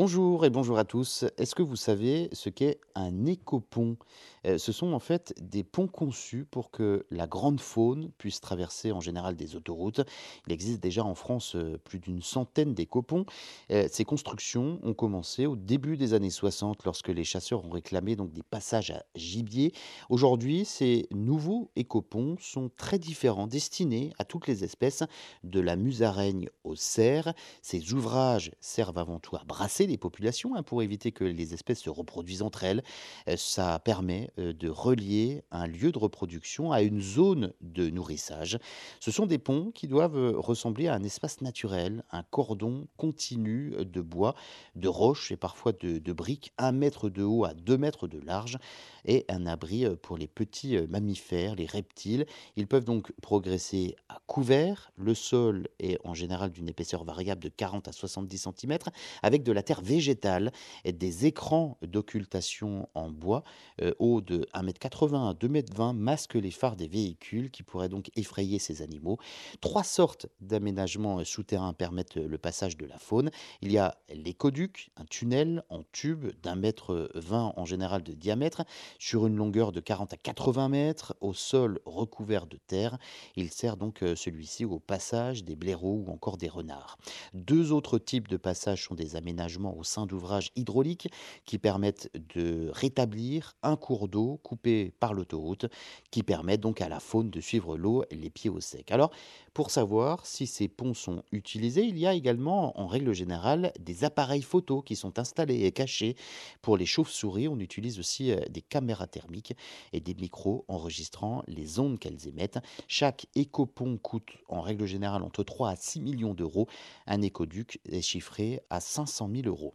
Bonjour et bonjour à tous. Est-ce que vous savez ce qu'est un écopont? Heu, ce sont en fait des ponts conçus pour que la grande faune puisse traverser en général des autoroutes. Il existe déjà en France, heu, plus d'une centaine d'écoponts. Heu, ces constructions ont commencé au début des années 60 lorsque les chasseurs ont réclamé donc des passages à gibier. Aujourd'hui, ces nouveaux écoponts sont très différents, destinés à toutes les espèces, de la musaraigne au cerf. Ces ouvrages servent avant tout à brasser les populations, hein, pour éviter que les espèces se reproduisent entre elles. Heu, ça permet, heu, de relier un lieu de reproduction à une zone de nourrissage. Ce sont des ponts qui doivent, heu, ressembler à un espace naturel, un cordon continu, de bois, de roches et parfois de briques, un mètre de haut à 2 mètres de large et un abri, pour les petits, mammifères, les reptiles. Ils peuvent donc progresser couvert. Le sol est en général d'une épaisseur variable de 40 à 70 centimètres, avec de la terre végétale et des écrans d'occultation en bois, heu, hauts de 1,80 m à 2,20 m masquent les phares des véhicules qui pourraient donc effrayer ces animaux. 3 sortes d'aménagements, heu, souterrains permettent, heu, le passage de la faune. Il y a l'écoduc, un tunnel en tube d'un mètre, 20 en général de diamètre, sur une longueur de 40 à 80 mètres, au sol recouvert de terre. Il sert donc, heu, celui-ci au passage des blaireaux ou encore des renards. 2 autres types de passages sont des aménagements au sein d'ouvrages hydrauliques qui permettent de rétablir un cours d'eau coupé par l'autoroute, qui permettent donc à la faune de suivre l'eau les pieds au sec. Alors, pour savoir si ces ponts sont utilisés, il y a également, en règle générale, des appareils photo qui sont installés et cachés. Pour les chauves-souris, on utilise aussi euh, des caméras thermiques et des micros enregistrant les ondes qu'elles émettent. Chaque écopont coûte en règle générale entre 3 à 6 millions d'euros. Un écoduc est chiffré à 500 000 euros.